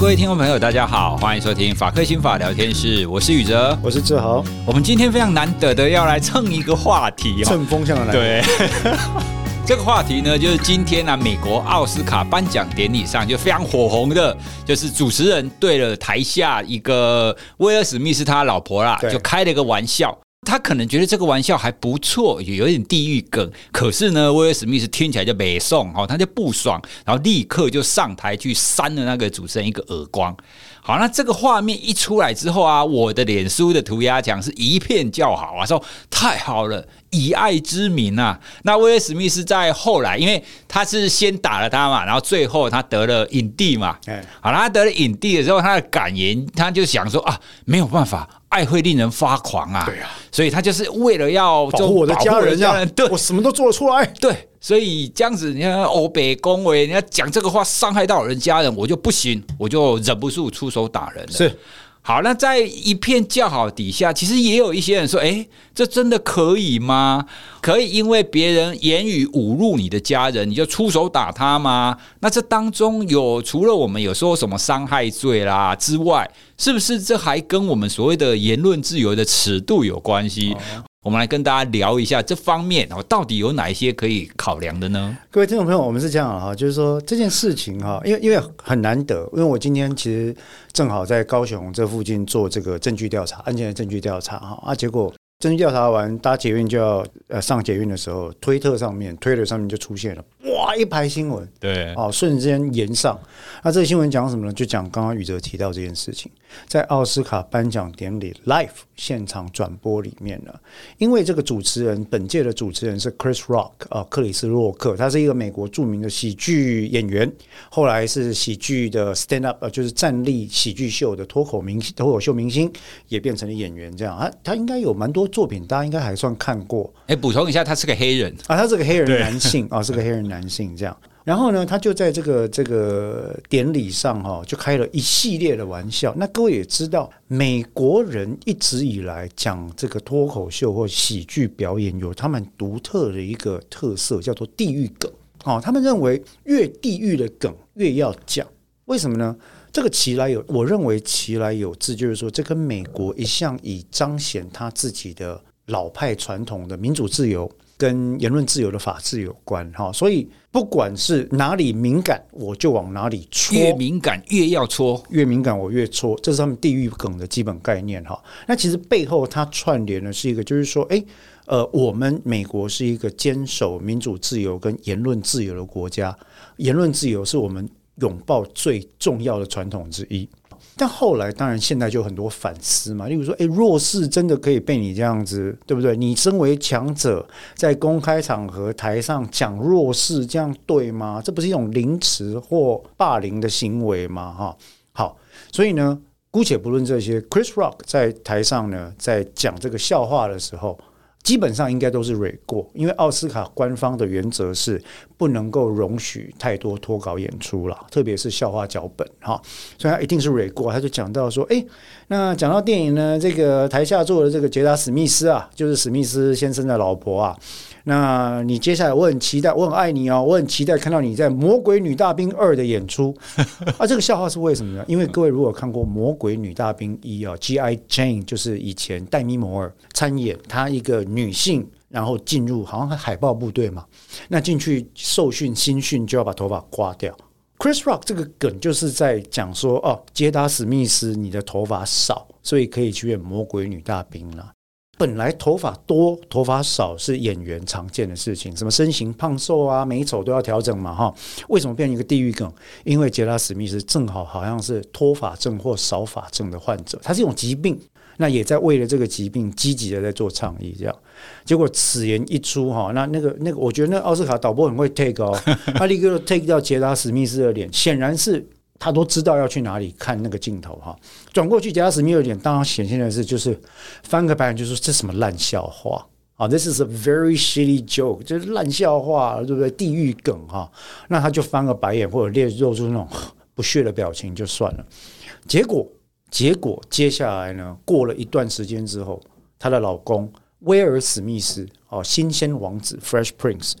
各位听众朋友，大家好，欢迎收听法克心法聊天室，我是宇哲，我是志豪。我们今天非常难得的要来蹭一个话题，蹭风向的来。对，这个话题呢，就是今天呢、啊，美国奥斯卡颁奖典礼上就非常火红的，就是主持人对了台下一个威尔史密斯他老婆啦，就开了一个玩笑。他可能觉得这个玩笑还不错，也有点地域梗。可是呢，威尔史密斯听起来就没送哦，他就不爽，然后立刻就上台去扇了那个主持人一个耳光。好，那这个画面一出来之后啊，我的脸书的涂鸦墙是一片叫好啊，说太好了，以爱之名啊。那威尔史密斯在后来，因为他是先打了他嘛，然后最后他得了影帝嘛。好，他得了影帝的时候，他的感言，他就想说啊，没有办法。爱会令人发狂啊！对啊，所以他就是为了要保护我的家人，家人对我什么都做得出来。对，所以这样子，你看欧北恭维，人家讲这个话伤害到人家人，我就不行，我就忍不住出手打人了。是。好，那在一片叫好底下，其实也有一些人说：“哎，这真的可以吗？可以因为别人言语侮辱你的家人，你就出手打他吗？那这当中有除了我们有说什么伤害罪啦之外，是不是这还跟我们所谓的言论自由的尺度有关系？”我们来跟大家聊一下这方面，然后到底有哪一些可以考量的呢？各位听众朋友，我们是这样哈，就是说这件事情哈，因为因为很难得，因为我今天其实正好在高雄这附近做这个证据调查，案件的证据调查哈啊，结果。证据调查完，搭捷运就要呃上捷运的时候，推特上面、推特上面就出现了哇一排新闻，对，哦瞬间延上。那这个新闻讲什么呢？就讲刚刚宇哲提到这件事情，在奥斯卡颁奖典礼 live 现场转播里面呢，因为这个主持人本届的主持人是 Chris Rock 啊，克里斯洛克，他是一个美国著名的喜剧演员，后来是喜剧的 stand up 呃就是站立喜剧秀的脱口明星、脱口秀明星，也变成了演员这样啊，他应该有蛮多。作品大家应该还算看过。哎，补充一下，他是个黑人啊，他是个黑人男性啊，是个黑人男性这样。然后呢，他就在这个这个典礼上哈，就开了一系列的玩笑。那各位也知道，美国人一直以来讲这个脱口秀或喜剧表演，有他们独特的一个特色，叫做地狱梗。哦，他们认为越地狱的梗越要讲，为什么呢？这个其来有，我认为其来有志，就是说，这跟美国一向以彰显他自己的老派传统的民主自由跟言论自由的法治有关哈。所以不管是哪里敏感，我就往哪里戳，越敏感越要戳，越敏感我越戳，这是他们地域梗的基本概念哈。那其实背后它串联的是一个，就是说，诶，呃，我们美国是一个坚守民主自由跟言论自由的国家，言论自由是我们。拥抱最重要的传统之一，但后来当然现在就很多反思嘛，例如说，诶，弱势真的可以被你这样子，对不对？你身为强者，在公开场合台上讲弱势，这样对吗？这不是一种凌迟或霸凌的行为吗？哈，好，所以呢，姑且不论这些，Chris Rock 在台上呢，在讲这个笑话的时候。基本上应该都是蕊过，因为奥斯卡官方的原则是不能够容许太多脱稿演出了，特别是笑话脚本哈，所以他一定是蕊过。他就讲到说，诶，那讲到电影呢，这个台下坐的这个杰达史密斯啊，就是史密斯先生的老婆啊。那你接下来我很期待，我很爱你哦，我很期待看到你在《魔鬼女大兵二》的演出啊！这个笑话是为什么呢？因为各位如果看过《魔鬼女大兵一》啊，G.I. Jane 就是以前戴咪摩尔参演，她一个女性，然后进入好像海豹部队嘛，那进去受训新训就要把头发刮掉。Chris Rock 这个梗就是在讲说哦，杰达史密斯你的头发少，所以可以去演魔鬼女大兵了。本来头发多、头发少是演员常见的事情，什么身形胖瘦啊、美丑都要调整嘛，哈。为什么变成一个地狱梗？因为杰拉史密斯正好好像是脱发症或少发症的患者，他是一种疾病，那也在为了这个疾病积极的在做倡议，这样。结果此言一出，哈，那那个那个，我觉得那奥斯卡导播很会 take 哦，他立刻 take 到杰拉史密斯的脸，显然是。他都知道要去哪里看那个镜头哈，转过去，杰拉史密斯的脸当然显现的是就是翻个白眼，就说这什么烂笑话啊，This is a very shitty joke，就是烂笑话，对不对？地狱梗哈，那他就翻个白眼或者脸露出那种 不屑的表情就算了。结果结果接下来呢，过了一段时间之后，她的老公威尔史密斯哦，新鲜王子 Fresh Prince。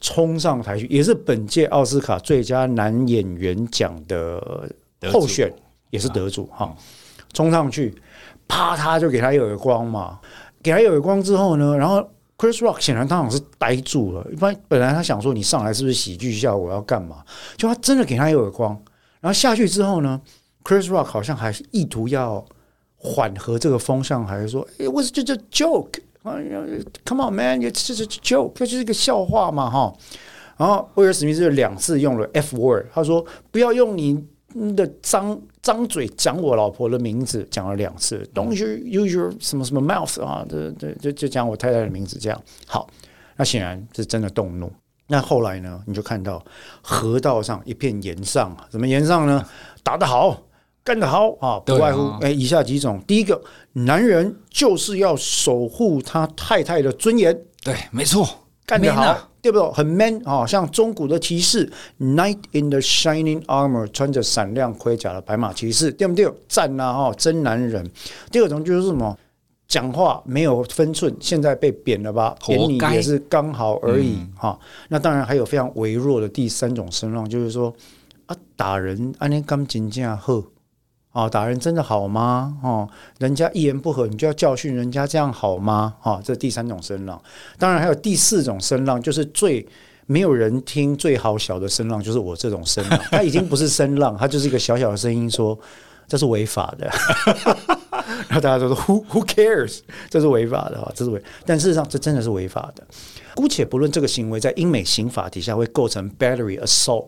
冲上台去，也是本届奥斯卡最佳男演员奖的候选也是得主哈，冲上去，啪，他就给他一耳光嘛，给他一耳光之后呢，然后 Chris Rock 显然当场是呆住了，一般本来他想说你上来是不是喜剧效果要干嘛，就他真的给他一耳光，然后下去之后呢，Chris Rock 好像还是意图要缓和这个风向，还是说，It was 这叫 joke，come on man，it's just a joke，这就是一个笑话嘛哈。然后威尔史密斯两次用了 F word，他说不要用你的张张嘴讲我老婆的名字，讲了两次。Don't you use your 什么什么 mouth 啊？对对，就就讲我太太的名字这样。好，那显然是真的动怒。那后来呢？你就看到河道上一片炎上，怎么炎上呢？打得好，干得好啊！不外乎哎，以下几种：第一个，男人就是要守护他太太的尊严。对，没错，干得好。对不对？很 man 啊，像中古的骑士，Knight in the shining armor，穿着闪亮盔甲的白马骑士，对不对？赞啊！哈，真男人。第二种就是什么？讲话没有分寸，现在被贬了吧？贬你也是刚好而已哈。那当然还有非常微弱的第三种声浪，就是说啊，打人安尼感情这样好。哦，打人真的好吗？哦，人家一言不合，你就要教训人家，这样好吗？哦，这第三种声浪。当然还有第四种声浪，就是最没有人听、最好小的声浪，就是我这种声浪。它已经不是声浪，它就是一个小小的声音，说这是违法的。然后大家都说 Who Who cares？这是违法的，这是违。但事实上，这真的是违法的。姑且不论这个行为在英美刑法底下会构成 battery assault。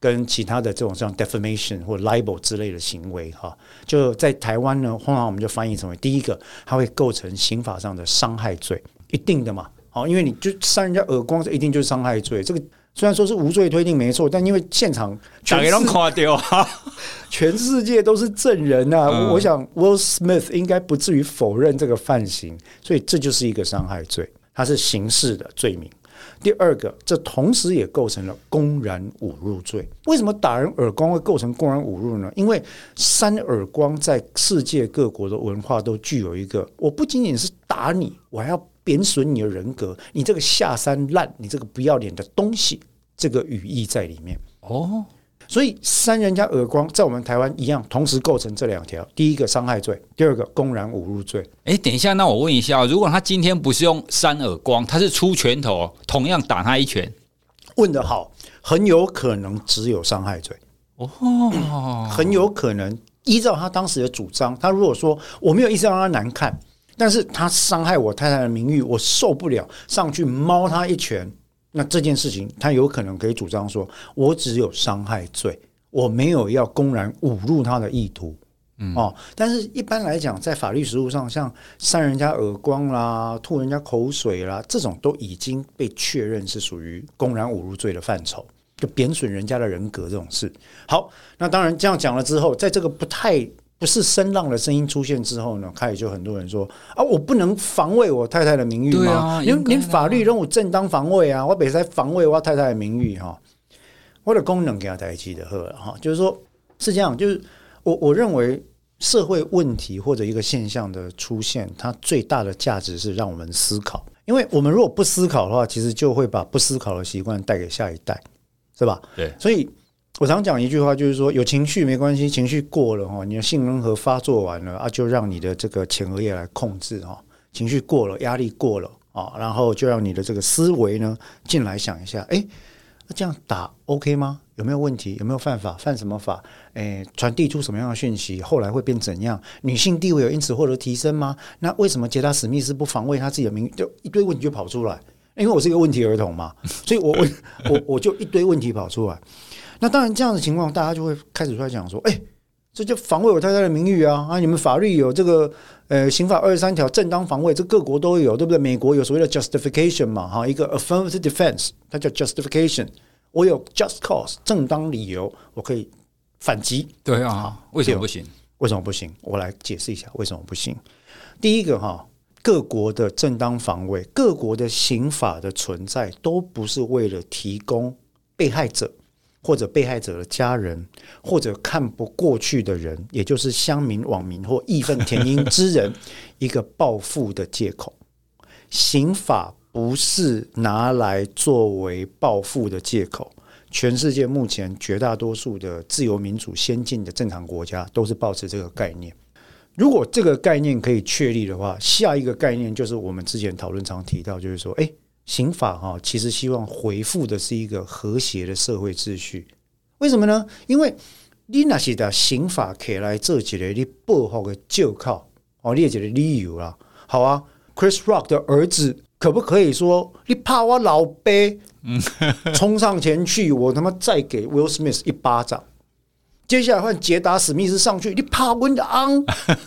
跟其他的这种像 defamation 或 libel 之类的行为，哈，就在台湾呢，通常我们就翻译成为第一个，它会构成刑法上的伤害罪，一定的嘛，好，因为你就扇人家耳光，这一定就是伤害罪。这个虽然说是无罪推定没错，但因为现场全世界 全世界都是证人啊，嗯、我想 Will Smith 应该不至于否认这个犯行，所以这就是一个伤害罪，它是刑事的罪名。第二个，这同时也构成了公然侮辱罪。为什么打人耳光会构成公然侮辱呢？因为扇耳光在世界各国的文化都具有一个，我不仅仅是打你，我还要贬损你的人格，你这个下三滥，你这个不要脸的东西，这个语义在里面。哦。所以扇人家耳光，在我们台湾一样，同时构成这两条：第一个伤害罪，第二个公然侮辱罪。哎，等一下，那我问一下，如果他今天不是用扇耳光，他是出拳头，同样打他一拳，问得好，很有可能只有伤害罪。哦，很有可能依照他当时的主张，他如果说我没有意思让他难看，但是他伤害我太太的名誉，我受不了，上去猫他一拳。那这件事情，他有可能可以主张说，我只有伤害罪，我没有要公然侮辱他的意图，嗯哦。但是一般来讲，在法律实务上，像扇人家耳光啦、吐人家口水啦，这种都已经被确认是属于公然侮辱罪的范畴，就贬损人家的人格这种事。好，那当然这样讲了之后，在这个不太。不是声浪的声音出现之后呢，开始就很多人说啊，我不能防卫我太太的名誉吗？因为连法律让我正当防卫啊，我本来防卫我太太的名誉哈，我的功能给他代替的呵哈，就是说是这样，就是我我认为社会问题或者一个现象的出现，它最大的价值是让我们思考，因为我们如果不思考的话，其实就会把不思考的习惯带给下一代，是吧？对，所以。我常讲一句话，就是说有情绪没关系，情绪过了哈，你的杏仁核发作完了啊，就让你的这个前额叶来控制哈。情绪过了，压力过了啊，然后就让你的这个思维呢进来想一下，哎，那这样打 OK 吗？有没有问题？有没有犯法？犯什么法？哎，传递出什么样的讯息？后来会变怎样？女性地位有因此获得提升吗？那为什么杰达史密斯不防卫他自己的名誉？就一堆问题就跑出来，因为我是一个问题儿童嘛，所以我我我我就一堆问题跑出来。那当然，这样的情况，大家就会开始出来讲说：“哎，这就防卫我太太的名誉啊！啊，你们法律有这个呃，刑法二十三条正当防卫，这各国都有，对不对？美国有所谓的 justification 嘛，哈，一个 affirmative defense，它叫 justification。我有 just cause 正当理由，我可以反击。对啊，为什么不行？为什么不行？我来解释一下为什么不行。第一个哈，各国的正当防卫，各国的刑法的存在，都不是为了提供被害者。”或者被害者的家人，或者看不过去的人，也就是乡民、网民或义愤填膺之人，一个报复的借口。刑法不是拿来作为报复的借口，全世界目前绝大多数的自由民主先进的正常国家都是保持这个概念。如果这个概念可以确立的话，下一个概念就是我们之前讨论常提到，就是说，哎，刑法哈，其实希望回复的是一个和谐的社会秩序。为什么呢？因为你那些的刑法可以来做起来，你不好的就靠哦，列举的理由啦。好啊，Chris Rock 的儿子可不可以说，你怕我老爸冲上前去，我他妈再给 Will Smith 一巴掌？接下来换杰达史密斯上去，你怕温的昂，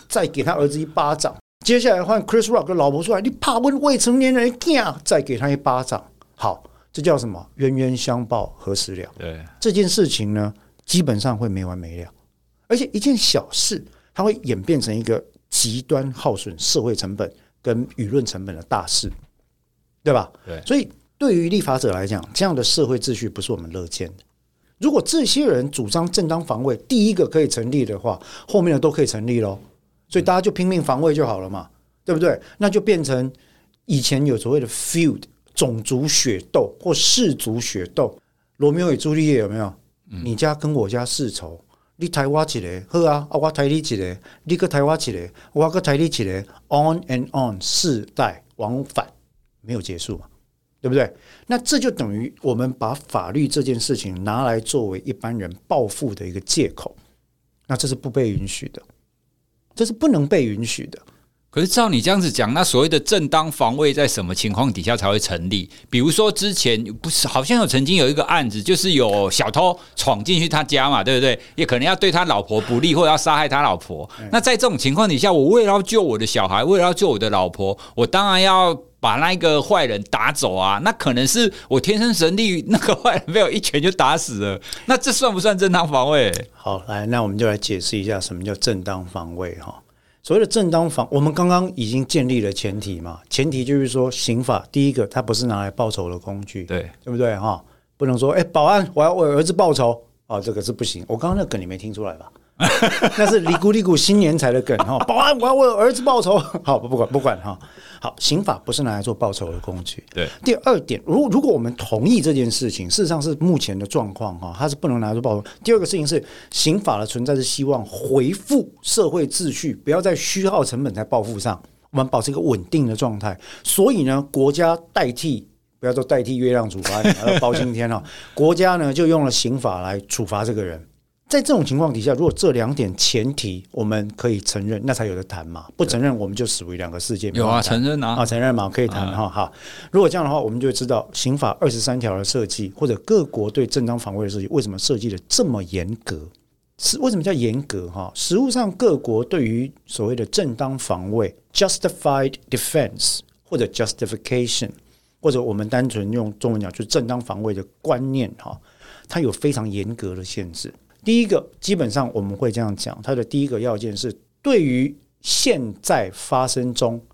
再给他儿子一巴掌。接下来换 Chris Rock 的老婆出来，你怕问未成年人干，再给他一巴掌。好，这叫什么？冤冤相报何时了？对这件事情呢，基本上会没完没了。而且一件小事，它会演变成一个极端耗损社会成本跟舆论成本的大事，对吧？对。所以对于立法者来讲，这样的社会秩序不是我们乐见的。如果这些人主张正当防卫，第一个可以成立的话，后面的都可以成立喽。所以大家就拼命防卫就好了嘛，对不对？那就变成以前有所谓的 feud 种族血斗或氏族血斗，罗密欧与朱丽叶有没有？你家跟我家世仇，你抬我起来，好啊，我抬你起来，你个抬我起来，我个抬你起来，on and on，世代往返没有结束嘛。对不对？那这就等于我们把法律这件事情拿来作为一般人报复的一个借口，那这是不被允许的，这是不能被允许的。可是照你这样子讲，那所谓的正当防卫在什么情况底下才会成立？比如说之前不是好像有曾经有一个案子，就是有小偷闯进去他家嘛，对不对？也可能要对他老婆不利，或者要杀害他老婆。那在这种情况底下，我为了要救我的小孩，为了要救我的老婆，我当然要。把那个坏人打走啊！那可能是我天生神力，那个坏人被我一拳就打死了。那这算不算正当防卫？好，来，那我们就来解释一下什么叫正当防卫哈。所谓的正当防，我们刚刚已经建立了前提嘛，前提就是说，刑法第一个，它不是拿来报仇的工具，对对不对哈？不能说，哎，保安，我要为儿子报仇啊，这个是不行。我刚刚那个梗你没听出来吧？那是里古里古新年才的梗哈，保安，我要为儿子报仇。好，不管不管哈。好，刑法不是拿来做报仇的工具。对。第二点，如如果我们同意这件事情，事实上是目前的状况哈，它是不能拿来做报仇。第二个事情是，刑法的存在是希望恢复社会秩序，不要在虚耗成本在报复上，我们保持一个稳定的状态。所以呢，国家代替，不要说代替月亮处罚你，而包青天哈，国家呢就用了刑法来处罚这个人。在这种情况底下，如果这两点前提我们可以承认，那才有的谈嘛。不承认，我们就属于两个世界。有啊，承认啊，啊，承认嘛，可以谈哈。好，如果这样的话，我们就会知道刑法二十三条的设计，或者各国对正当防卫的设计，为什么设计的这么严格？是为什么叫严格？哈，实务上各国对于所谓的正当防卫 （justified defense） 或者 justification，或者我们单纯用中文讲，就是正当防卫的观念，哈，它有非常严格的限制。第一个，基本上我们会这样讲，它的第一个要件是，对于现在发生中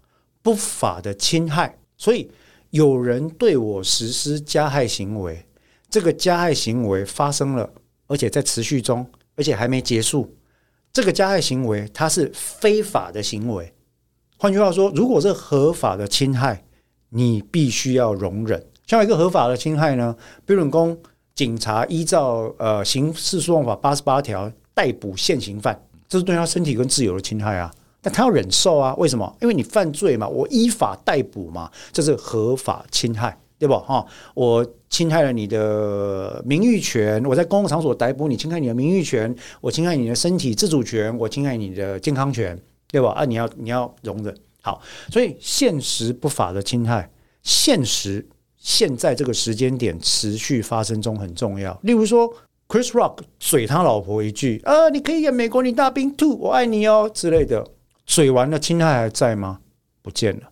不法的侵害，所以有人对我实施加害行为，这个加害行为发生了，而且在持续中，而且还没结束，这个加害行为它是非法的行为。换句话说，如果是合法的侵害，你必须要容忍。像一个合法的侵害呢，比如说。警察依照呃刑事诉讼法八十八条逮捕现行犯，这是对他身体跟自由的侵害啊，但他要忍受啊，为什么？因为你犯罪嘛，我依法逮捕嘛，这是合法侵害，对不？哈，我侵害了你的名誉权，我在公共场所逮捕你，侵害你的名誉权，我侵害你的身体自主权，我侵害你的健康权，对吧？啊，你要你要容忍，好，所以现实不法的侵害，现实。现在这个时间点持续发生中很重要。例如说，Chris Rock 嘴他老婆一句：“啊，你可以演美国女大兵 two，我爱你哦”之类的，嘴完了，侵害还在吗？不见了，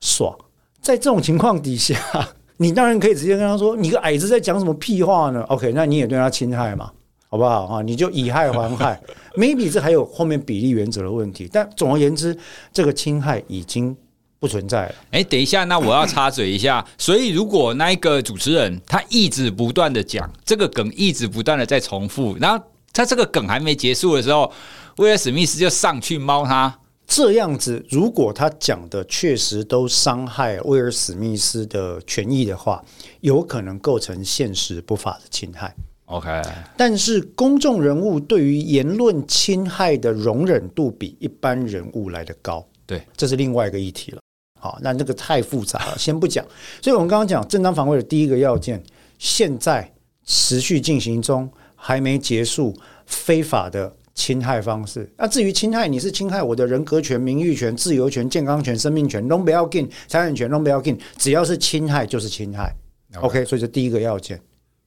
爽。在这种情况底下，你当然可以直接跟他说：“你个矮子在讲什么屁话呢？”OK，那你也对他侵害嘛，好不好啊？你就以害还害。Maybe 这还有后面比例原则的问题，但总而言之，这个侵害已经。不存在。哎、欸，等一下，那我要插嘴一下。所以，如果那一个主持人他一直不断的讲这个梗，一直不断的在重复，然后他这个梗还没结束的时候，威尔史密斯就上去猫他，这样子，如果他讲的确实都伤害威尔史密斯的权益的话，有可能构成现实不法的侵害。OK，但是公众人物对于言论侵害的容忍度比一般人物来得高。对，这是另外一个议题了。好，那这个太复杂了，先不讲。所以我们刚刚讲正当防卫的第一个要件，现在持续进行中，还没结束非法的。侵害方式，那至于侵害，你是侵害我的人格权、名誉权、自由权、健康权、生命权，都不要紧，财产权都不要紧，只要是侵害就是侵害。Okay. OK，所以这第一个要件，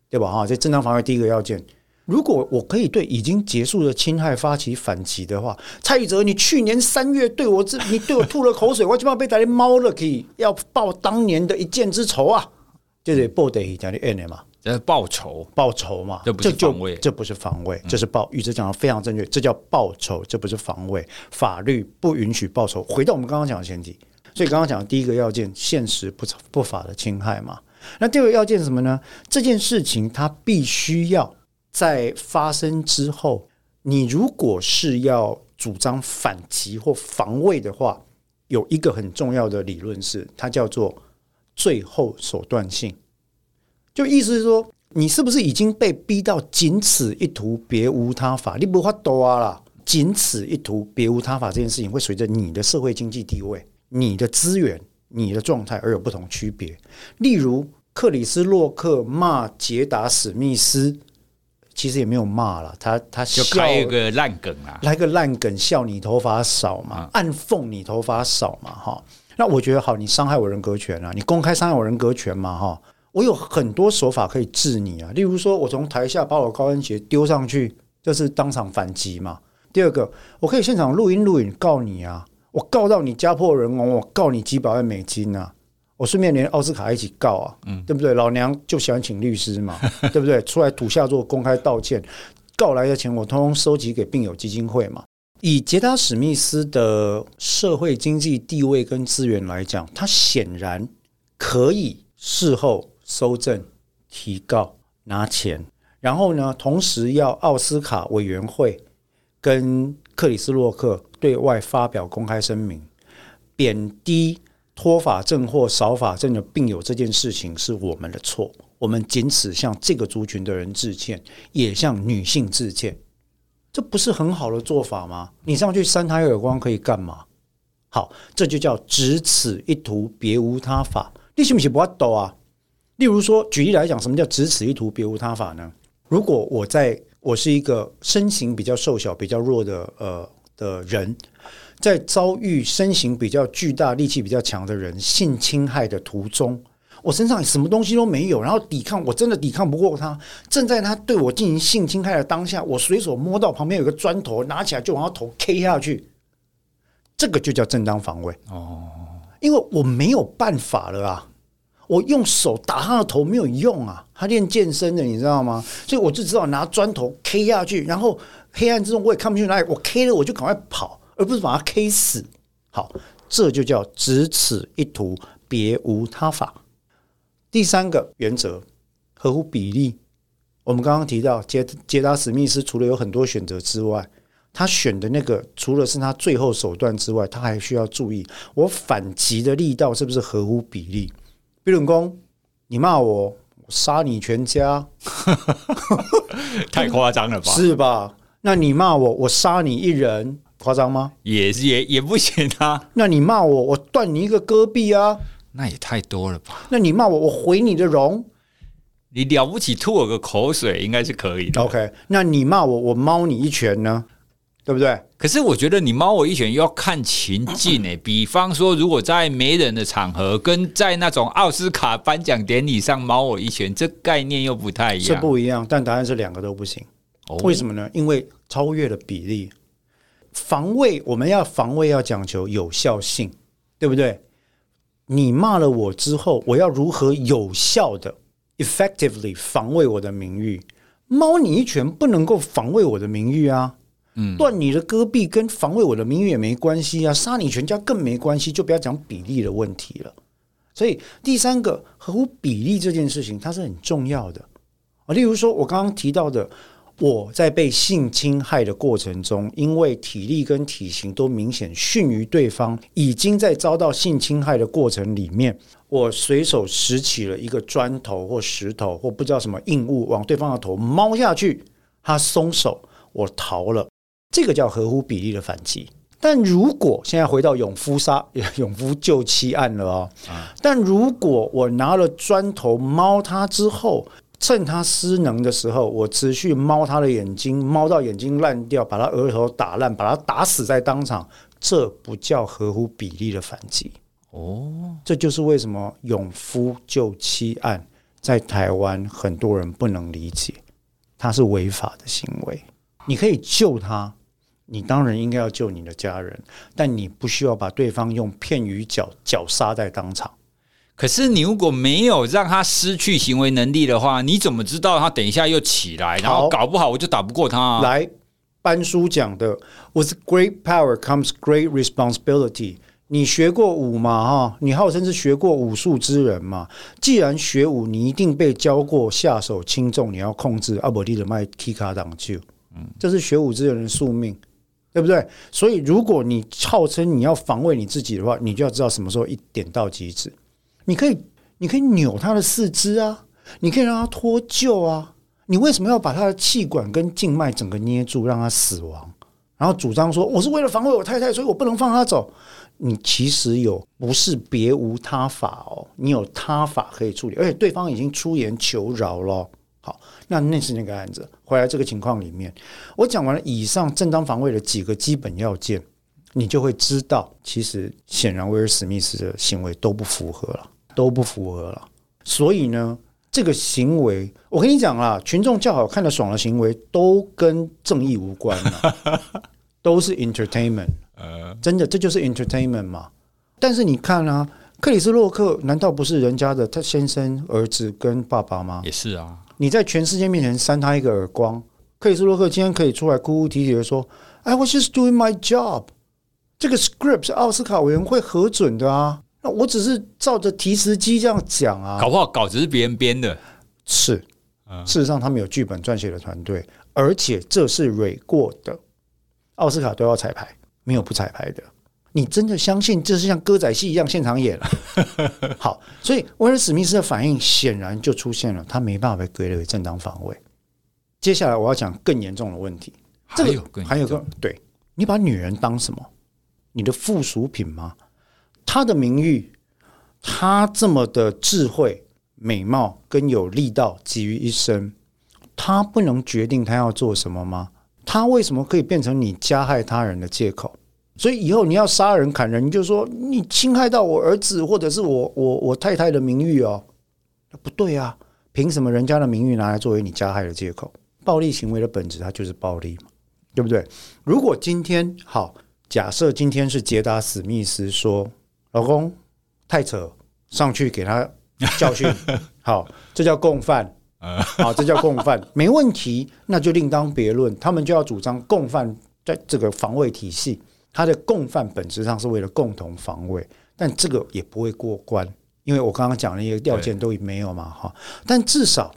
对吧？哈，这正当防卫第一个要件。如果我可以对已经结束的侵害发起反击的话，蔡宇哲，你去年三月对我这，你对我吐了口水，我起码被打的猫了，可以要报当年的一箭之仇啊，就得报得一讲的 N 嘛。这报仇，报仇嘛，这不是防卫，这不是防卫，这是报。宇哲讲的非常正确，这叫报仇，这不是防卫。法律不允许报仇。回到我们刚刚讲的前提，所以刚刚讲的第一个要件，现实不不法的侵害嘛。那第二个要件是什么呢？这件事情它必须要在发生之后，你如果是要主张反击或防卫的话，有一个很重要的理论是，它叫做最后手段性。就意思是说，你是不是已经被逼到仅此一途，别无他法？你不发多啊啦，仅此一途，别无他法。这件事情会随着你的社会经济地位、你的资源、你的状态而有不同区别。例如，克里斯洛克骂杰达史密斯，其实也没有骂了，他他笑就开一个烂梗啊，来个烂梗，笑你头发少嘛，暗讽你头发少嘛，哈。那我觉得好，你伤害我人格权啊，你公开伤害我人格权嘛，哈。我有很多手法可以治你啊，例如说，我从台下把我高跟鞋丢上去，就是当场反击嘛。第二个，我可以现场录音录影告你啊，我告到你家破人亡，我告你几百万美金啊，我顺便连奥斯卡一起告啊，嗯，对不对？老娘就喜欢请律师嘛，对不对？出来土下座公开道歉，告来的钱我通通收集给病友基金会嘛。以杰达史密斯的社会经济地位跟资源来讲，他显然可以事后。收证、提告、拿钱，然后呢，同时要奥斯卡委员会跟克里斯洛克对外发表公开声明，贬低脱发症或少发症的病友这件事情是我们的错，我们仅此向这个族群的人致歉，也向女性致歉，这不是很好的做法吗？你上去扇他一耳光可以干嘛？好，这就叫只此一途，别无他法。你是不是不要抖啊？例如说，举例来讲，什么叫只此一途，别无他法呢？如果我在我是一个身形比较瘦小、比较弱的呃的人，在遭遇身形比较巨大、力气比较强的人性侵害的途中，我身上什么东西都没有，然后抵抗，我真的抵抗不过他。正在他对我进行性侵害的当下，我随手摸到旁边有个砖头，拿起来就往他头 K 下去，这个就叫正当防卫哦，因为我没有办法了啊。我用手打他的头没有用啊，他练健身的，你知道吗？所以我就只好拿砖头 K 下去，然后黑暗之中我也看不清哪里，我 K 了我就赶快跑，而不是把他 K 死。好，这就叫只此一途，别无他法。第三个原则合乎比例。我们刚刚提到杰杰达史密斯除了有很多选择之外，他选的那个除了是他最后手段之外，他还需要注意我反击的力道是不是合乎比例。比如公，你骂我，我杀你全家，太夸张了吧？是吧？那你骂我，我杀你一人，夸张吗？也也也不行啊。那你骂我，我断你一个戈壁啊？那也太多了吧？那你骂我，我毁你的容？你了不起吐我个口水，应该是可以的。OK，那你骂我，我猫你一拳呢？对不对？可是我觉得你猫我一拳又要看情境诶。比方说，如果在没人的场合，跟在那种奥斯卡颁奖典礼上猫我一拳，这概念又不太一样。是不一样，但答案是两个都不行。为什么呢？因为超越了比例。防卫，我们要防卫要讲求有效性，对不对？你骂了我之后，我要如何有效的 effectively 防卫我的名誉？猫你一拳不能够防卫我的名誉啊。断你的戈壁跟防卫我的名誉也没关系啊，杀你全家更没关系，就不要讲比例的问题了。所以第三个合乎比例这件事情，它是很重要的啊。例如说，我刚刚提到的，我在被性侵害的过程中，因为体力跟体型都明显逊于对方，已经在遭到性侵害的过程里面，我随手拾起了一个砖头或石头或不知道什么硬物，往对方的头猫下去，他松手，我逃了，这个叫合乎比例的反击。但如果现在回到勇夫杀 勇夫救妻案了哦，但如果我拿了砖头猫他之后，趁他失能的时候，我持续猫他的眼睛，猫到眼睛烂掉，把他额头打烂，把他打死在当场，这不叫合乎比例的反击哦。这就是为什么勇夫救妻案在台湾很多人不能理解，他是违法的行为。你可以救他，你当然应该要救你的家人，但你不需要把对方用片鱼脚绞杀在当场。可是你如果没有让他失去行为能力的话，你怎么知道他等一下又起来，然后搞不好我就打不过他啊？来，班叔讲的，With great power comes great responsibility。你学过武嘛？哈，你号称是学过武术之人嘛？既然学武，你一定被教过下手轻重，你要控制阿伯利的麦提卡挡救。嗯，这是学武之人的宿命，对不对？所以，如果你号称你要防卫你自己的话，你就要知道什么时候一点到即止。你可以，你可以扭他的四肢啊，你可以让他脱臼啊。你为什么要把他的气管跟静脉整个捏住，让他死亡？然后主张说我是为了防卫我太太，所以我不能放他走。你其实有不是别无他法哦，你有他法可以处理，而且对方已经出言求饶了。好，那那是那个案子。回来这个情况里面，我讲完了以上正当防卫的几个基本要件，你就会知道，其实显然威尔史密斯的行为都不符合了。都不符合了，所以呢，这个行为，我跟你讲啦，群众叫好看的爽的行为，都跟正义无关了，都是 entertainment，真的，这就是 entertainment 嘛。但是你看啊，克里斯洛克难道不是人家的他先生、儿子跟爸爸吗？也是啊。你在全世界面前扇他一个耳光，克里斯洛克今天可以出来哭哭啼啼的说：“I was just doing my job。”这个 script 是奥斯卡委员会核准的啊。我只是照着提词机这样讲啊，搞不好稿子是别人编的。是，事实上他们有剧本撰写的团队，而且这是蕊过的。奥斯卡都要彩排，没有不彩排的。你真的相信这是像歌仔戏一样现场演了？好，所以威尔史密斯的反应显然就出现了，他没办法被归类为正当防卫。接下来我要讲更严重的问题，还有更还有个，对，你把女人当什么？你的附属品吗？他的名誉，他这么的智慧、美貌跟有力道集于一身，他不能决定他要做什么吗？他为什么可以变成你加害他人的借口？所以以后你要杀人砍人，你就说你侵害到我儿子或者是我我我太太的名誉哦，不对啊，凭什么人家的名誉拿来作为你加害的借口？暴力行为的本质，它就是暴力嘛，对不对？如果今天好，假设今天是杰达史密斯说。老公太扯，上去给他教训。好，这叫共犯。好，这叫共犯，没问题，那就另当别论。他们就要主张共犯在这个防卫体系，他的共犯本质上是为了共同防卫，但这个也不会过关，因为我刚刚讲的一个条件都没有嘛。哈，但至少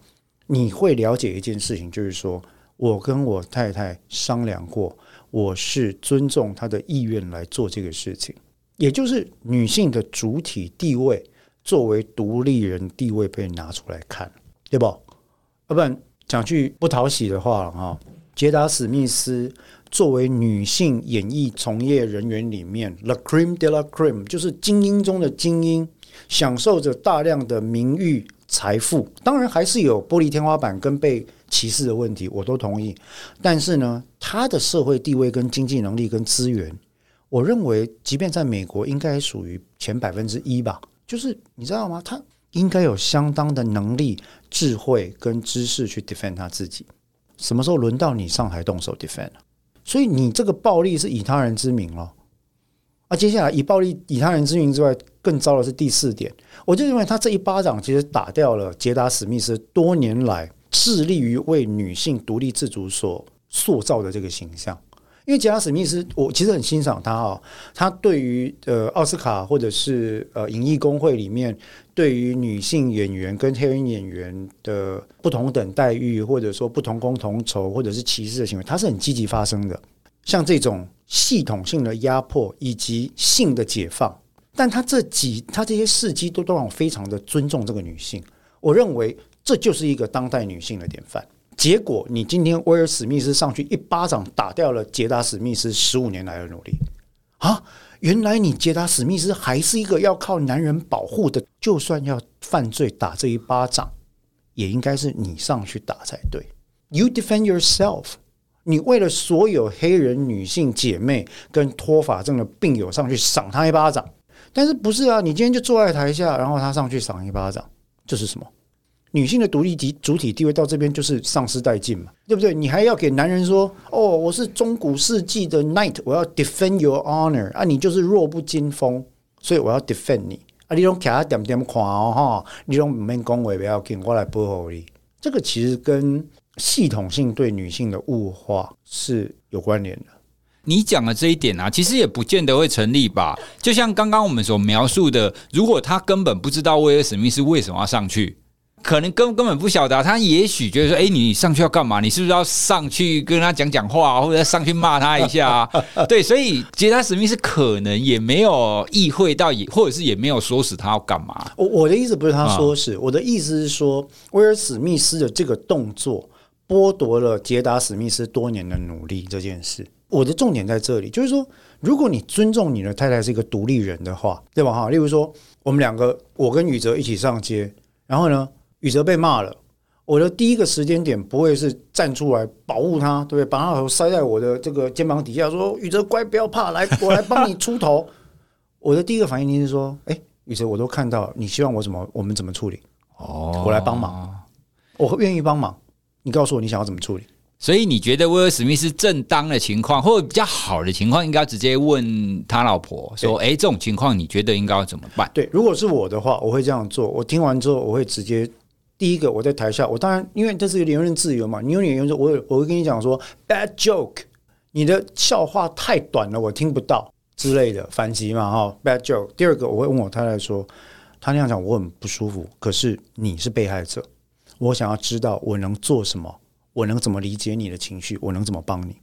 你会了解一件事情，就是说我跟我太太商量过，我是尊重她的意愿来做这个事情。也就是女性的主体地位作为独立人地位被拿出来看，对不？要不然讲句不讨喜的话了哈，杰达史密斯作为女性演艺从业人员里面，la cream de la cream，就是精英中的精英，享受着大量的名誉财富，当然还是有玻璃天花板跟被歧视的问题，我都同意。但是呢，她的社会地位跟经济能力跟资源。我认为，即便在美国，应该属于前百分之一吧。就是你知道吗？他应该有相当的能力、智慧跟知识去 defend 他自己。什么时候轮到你上台动手 defend？所以你这个暴力是以他人之名了。啊，接下来以暴力以他人之名之外，更糟的是第四点。我就认为他这一巴掌其实打掉了杰达史密斯多年来致力于为女性独立自主所塑造的这个形象。因为杰拉史密斯，我其实很欣赏他啊，他对于呃奥斯卡或者是呃影艺工会里面对于女性演员跟黑人演员的不同等待遇，或者说不同工同酬，或者是歧视的行为，他是很积极发生的。像这种系统性的压迫以及性的解放，但他这几他这些事迹都都让我非常的尊重这个女性。我认为这就是一个当代女性的典范。结果，你今天威尔史密斯上去一巴掌打掉了杰达史密斯十五年来的努力啊！原来你杰达史密斯还是一个要靠男人保护的，就算要犯罪打这一巴掌，也应该是你上去打才对。You defend yourself。你为了所有黑人女性姐妹跟脱发症的病友上去赏他一巴掌，但是不是啊？你今天就坐在台下，然后他上去赏一巴掌，这是什么？女性的独立及主体地位到这边就是丧失殆尽嘛，对不对？你还要给男人说哦，我是中古世纪的 knight，我要 defend your honor 啊，你就是弱不禁风，所以我要 defend 你啊，你拢卡他点点看哦哈，你拢唔免讲话不要紧，我来保护你。这个其实跟系统性对女性的物化是有关联的。你讲的这一点啊，其实也不见得会成立吧？就像刚刚我们所描述的，如果他根本不知道威尔史密斯为什么要上去。可能根根本不晓得，他也许觉得说：“哎，你上去要干嘛？你是不是要上去跟他讲讲话，或者上去骂他一下？” 对，所以杰达史密斯可能也没有意会到，也或者是也没有唆使他要干嘛。我我的意思不是他说死，我的意思是说，威尔史密斯的这个动作剥夺了杰达史密斯多年的努力这件事。我的重点在这里，就是说，如果你尊重你的太太是一个独立人的话，对吧？哈，例如说，我们两个，我跟宇哲一起上街，然后呢？宇哲被骂了，我的第一个时间点不会是站出来保护他，对不对？把他头塞在我的这个肩膀底下，说：“宇哲乖，不要怕，来，我来帮你出头。”我的第一个反应是说：“哎，宇哲，我都看到，你希望我怎么，我们怎么处理？哦，我来帮忙，我愿意帮忙。你告诉我你想要怎么处理。”所以你觉得威尔史密斯正当的情况，或者比较好的情况，应该直接问他老婆说：“哎，这种情况你觉得应该要怎么办？”对，如果是我的话，我会这样做。我听完之后，我会直接。第一个，我在台下，我当然因为这是个言论自由嘛，你有言论，我我会跟你讲说，bad joke，你的笑话太短了，我听不到之类的反击嘛，哈，bad joke。第二个，我会问我太太说，她那样讲我很不舒服，可是你是被害者，我想要知道我能做什么，我能怎么理解你的情绪，我能怎么帮你。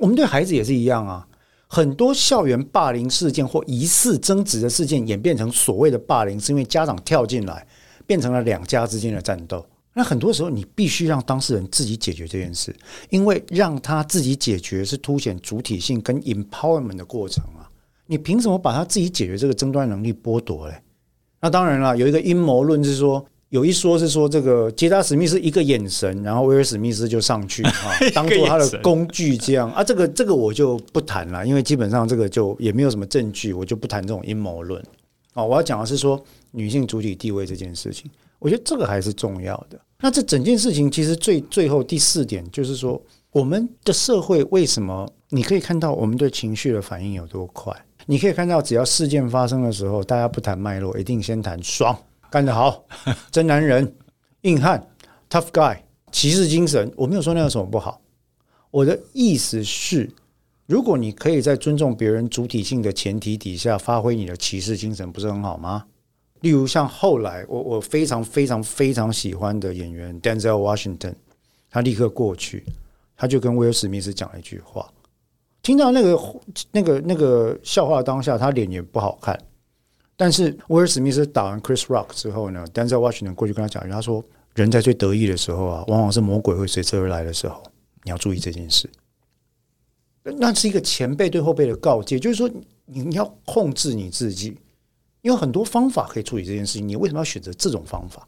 我们对孩子也是一样啊，很多校园霸凌事件或疑似争执的事件演变成所谓的霸凌，是因为家长跳进来。变成了两家之间的战斗。那很多时候，你必须让当事人自己解决这件事，因为让他自己解决是凸显主体性跟 empowerment 的过程啊。你凭什么把他自己解决这个争端能力剥夺嘞？那当然了，有一个阴谋论是说，有一说是说，这个杰达史密斯一个眼神，然后威尔史密斯就上去 啊，当做他的工具这样啊。这个这个我就不谈了，因为基本上这个就也没有什么证据，我就不谈这种阴谋论。哦，我要讲的是说女性主体地位这件事情，我觉得这个还是重要的。那这整件事情其实最最后第四点就是说，我们的社会为什么？你可以看到我们对情绪的反应有多快。你可以看到，只要事件发生的时候，大家不谈脉络，一定先谈爽，干得好，真男人，硬汉，tough guy，骑士精神。我没有说那有什么不好，我的意思是。如果你可以在尊重别人主体性的前提底下发挥你的骑士精神，不是很好吗？例如像后来我我非常非常非常喜欢的演员 Denzel Washington，他立刻过去，他就跟威尔史密斯讲了一句话。听到那个那个那个笑话当下，他脸也不好看。但是威尔史密斯打完 Chris Rock 之后呢，Denzel Washington 过去跟他讲，他说：“人在最得意的时候啊，往往是魔鬼会随之而来的时候，你要注意这件事。”那是一个前辈对后辈的告诫，就是说你你要控制你自己，有很多方法可以处理这件事情，你为什么要选择这种方法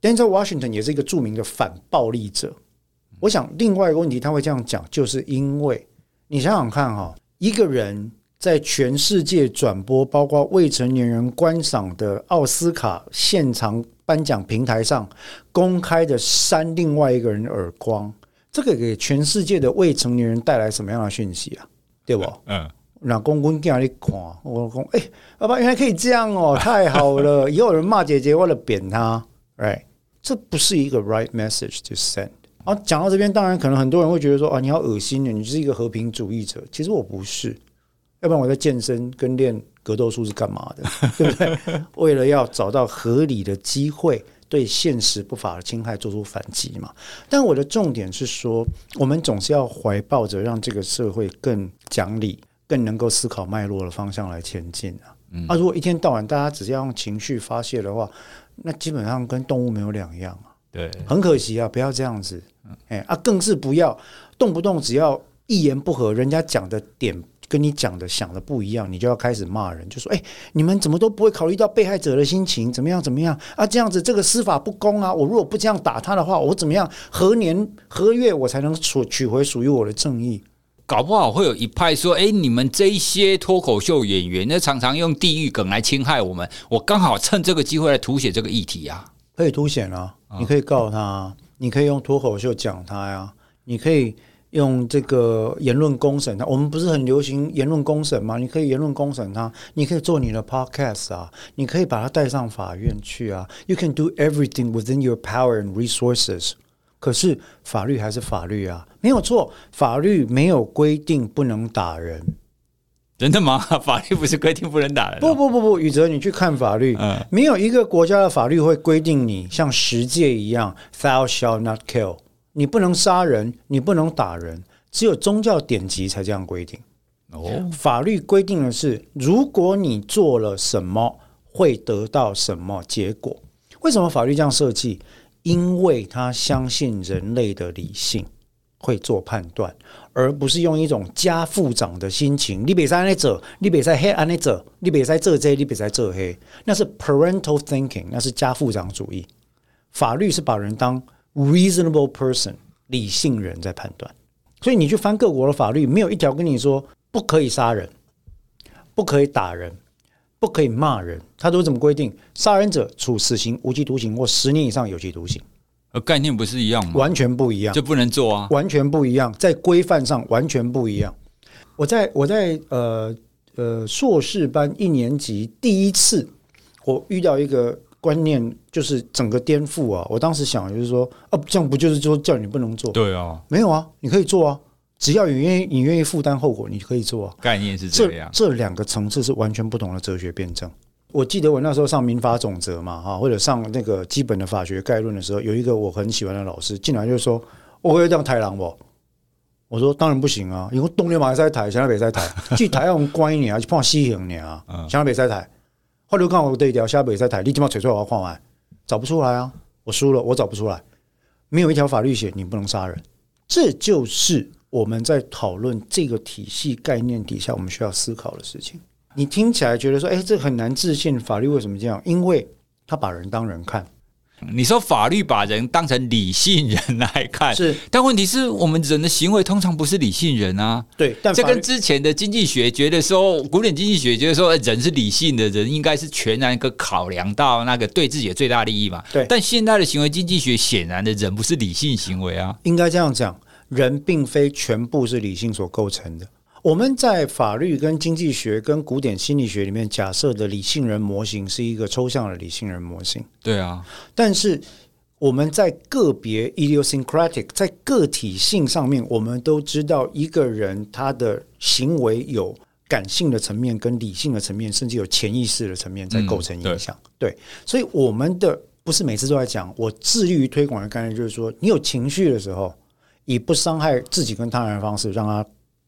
？Denzel Washington 也是一个著名的反暴力者。我想另外一个问题他会这样讲，就是因为你想想看哈，一个人在全世界转播，包括未成年人观赏的奥斯卡现场颁奖平台上，公开的扇另外一个人耳光。这个给全世界的未成年人带来什么样的讯息啊？对不？嗯，那公公叫你看，我说哎，爸爸原来可以这样哦，太好了！以后有人骂姐姐，为了扁他，right？这不是一个 right message to send。啊，讲到这边，当然可能很多人会觉得说啊，你好恶心的，你是一个和平主义者。其实我不是，要不然我在健身跟练格斗术是干嘛的？对不对？为了要找到合理的机会，对现实不法的侵害做出反击嘛。但我的重点是说，我们总是要怀抱着让这个社会更讲理、更能够思考脉络的方向来前进啊。嗯、啊，如果一天到晚大家只是要用情绪发泄的话，那基本上跟动物没有两样啊。对，很可惜啊，不要这样子。哎啊，更是不要动不动只要一言不合，人家讲的点跟你讲的想的不一样，你就要开始骂人，就说：“哎，你们怎么都不会考虑到被害者的心情？怎么样？怎么样？啊，这样子这个司法不公啊！我如果不这样打他的话，我怎么样？何年何月我才能取取回属于我的正义？搞不好会有一派说：哎，你们这一些脱口秀演员，那常常用地狱梗来侵害我们，我刚好趁这个机会来凸显这个议题啊，可以凸显啊，你可以告他啊。”你可以用脱口秀讲他呀，你可以用这个言论公审他。我们不是很流行言论公审吗？你可以言论公审他，你可以做你的 podcast 啊，你可以把他带上法院去啊。You can do everything within your power and resources。可是法律还是法律啊，没有错，法律没有规定不能打人。真的吗？法律不是规定不能打人？不不不不，宇哲，你去看法律，嗯，没有一个国家的法律会规定你像十诫一样，Thou shall not kill，你不能杀人，你不能打人，只有宗教典籍才这样规定。哦，法律规定的是，如果你做了什么，会得到什么结果。为什么法律这样设计？因为他相信人类的理性。会做判断，而不是用一种家父长的心情。你别在那走，你别在黑暗那走，你别在这这，你别在这黑。那是 parental thinking，那是家父长主义。法律是把人当 reasonable person，理性人在判断。所以你去翻各国的法律，没有一条跟你说不可以杀人，不可以打人，不可以骂人。他都怎么规定？杀人者处死刑、无期徒刑或十年以上有期徒刑。呃，概念不是一样吗？完全不一样，就不能做啊！完全不一样，在规范上完全不一样。我在我在呃呃硕士班一年级第一次，我遇到一个观念，就是整个颠覆啊！我当时想就是说，啊，这样不就是说叫你不能做？对啊，没有啊，你可以做啊，只要你愿意，你愿意负担后果，你可以做啊。概念是这样，这两个层次是完全不同的哲学辩证。我记得我那时候上民法总则嘛，哈，或者上那个基本的法学概论的时候，有一个我很喜欢的老师进来就说：“我会这样抬狼不？”我说：“当然不行啊，因为东牛马在抬，现在北在台，去抬要关一年啊，去判死刑你啊，现在北在台。后来刚好对调，现在别在抬，你起码取出来我看完，找不出来啊，我输了，我找不出来，没有一条法律写你不能杀人，这就是我们在讨论这个体系概念底下我们需要思考的事情。”你听起来觉得说，哎，这很难置信。法律为什么这样？因为他把人当人看。你说法律把人当成理性人来看，是。但问题是我们人的行为通常不是理性人啊。对，但这跟之前的经济学觉得说，古典经济学觉得说，人是理性的人，应该是全然一个考量到那个对自己的最大利益嘛。对。但现在的行为经济学显然的人不是理性行为啊。应该这样讲，人并非全部是理性所构成的。我们在法律、跟经济学、跟古典心理学里面假设的理性人模型是一个抽象的理性人模型。对啊，但是我们在个别 idiosyncratic 在个体性上面，我们都知道一个人他的行为有感性的层面、跟理性的层面，甚至有潜意识的层面在构成影响。嗯、对，对，所以我们的不是每次都在讲，我致力于推广的概念就是说，你有情绪的时候，以不伤害自己跟他人的方式让他。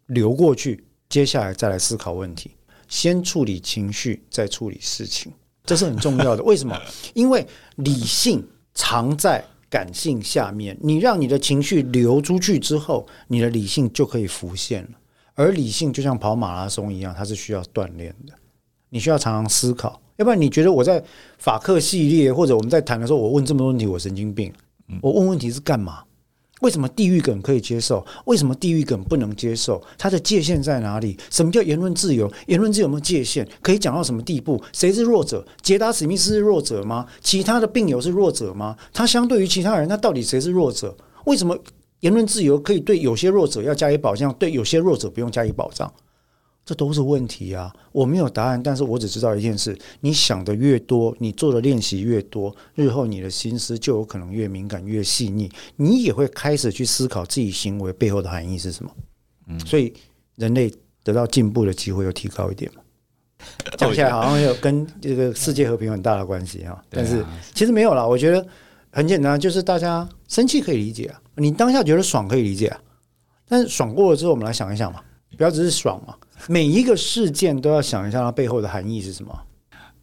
流过去，接下来再来思考问题。先处理情绪，再处理事情，这是很重要的。为什么？因为理性藏在感性下面。你让你的情绪流出去之后，你的理性就可以浮现了。而理性就像跑马拉松一样，它是需要锻炼的。你需要常常思考，要不然你觉得我在法克系列或者我们在谈的时候，我问这么多问题，我神经病。我问问题是干嘛？为什么地狱梗可以接受？为什么地狱梗不能接受？它的界限在哪里？什么叫言论自由？言论自由有没有界限？可以讲到什么地步？谁是弱者？杰达史密斯是弱者吗？其他的病友是弱者吗？他相对于其他人，他到底谁是弱者？为什么言论自由可以对有些弱者要加以保障，对有些弱者不用加以保障？这都是问题啊！我没有答案，但是我只知道一件事：你想的越多，你做的练习越多，日后你的心思就有可能越敏感、越细腻，你也会开始去思考自己行为背后的含义是什么。嗯，所以人类得到进步的机会又提高一点嘛。讲起来好像有跟这个世界和平有很大的关系啊，但是其实没有啦。我觉得很简单，就是大家生气可以理解啊，你当下觉得爽可以理解啊，但是爽过了之后，我们来想一想嘛，不要只是爽嘛。每一个事件都要想一下它背后的含义是什么。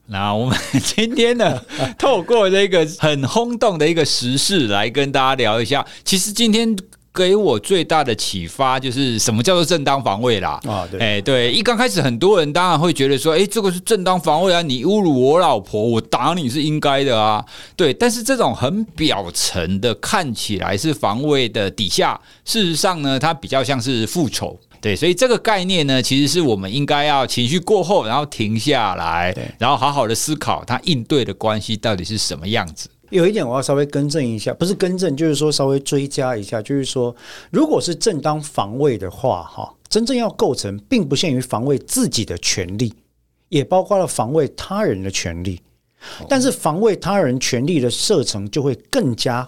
那我们今天呢，透过这个很轰动的一个时事来跟大家聊一下。其实今天给我最大的启发就是什么叫做正当防卫啦？啊，对，哎，对，一刚开始很多人当然会觉得说，哎，这个是正当防卫啊，你侮辱我老婆，我打你是应该的啊。对，但是这种很表层的看起来是防卫的底下，事实上呢，它比较像是复仇。对，所以这个概念呢，其实是我们应该要情绪过后，然后停下来，然后好好的思考它应对的关系到底是什么样子。有一点我要稍微更正一下，不是更正，就是说稍微追加一下，就是说，如果是正当防卫的话，哈，真正要构成，并不限于防卫自己的权利，也包括了防卫他人的权利，但是防卫他人权利的射程就会更加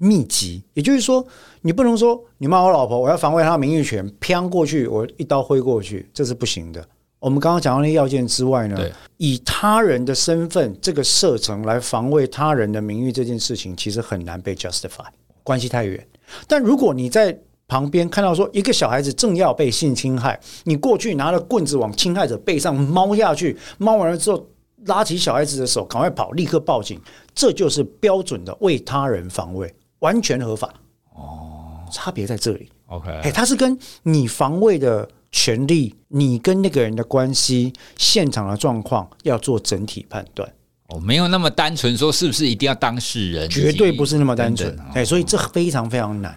密集，也就是说。你不能说你骂我老婆，我要防卫她的名誉权，偏过去，我一刀挥过去，这是不行的。我们刚刚讲到那要件之外呢，以他人的身份这个射程来防卫他人的名誉这件事情，其实很难被 justify，关系太远。但如果你在旁边看到说一个小孩子正要被性侵害，你过去拿着棍子往侵害者背上猫下去，猫完了之后拉起小孩子的手，赶快跑，立刻报警，这就是标准的为他人防卫，完全合法。哦差别在这里，OK，哎，它是跟你防卫的权利，你跟那个人的关系，现场的状况要做整体判断。哦，没有那么单纯说是不是一定要当事人，绝对不是那么单纯。哎，所以这非常非常难。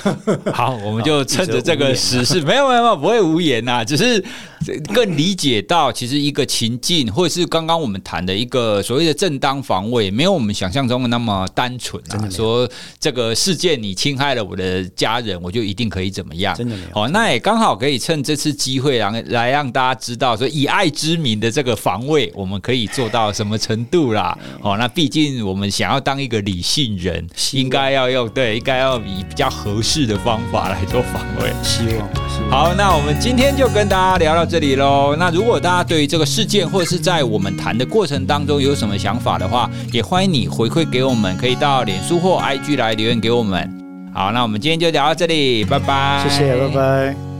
好，我们就趁着这个时事，没有没有没有，不会无言呐，只是更理解到，其实一个情境，或者是刚刚我们谈的一个所谓的正当防卫，没有我们想象中的那么单纯啊。说这个事件你侵害了我的家人，我就一定可以怎么样？真的没有。哦，那也刚好可以趁这次机会，然后来让大家知道，说以爱之名的这个防卫，我们可以做到什么程度啦？哦，那毕竟我们想要当一个理性人，应该要用对，应该要以比较合。式的方法来做防卫，希望好。那我们今天就跟大家聊到这里喽。那如果大家对于这个事件或者是在我们谈的过程当中有什么想法的话，也欢迎你回馈给我们，可以到脸书或 IG 来留言给我们。好，那我们今天就聊到这里，拜拜，谢谢，拜拜。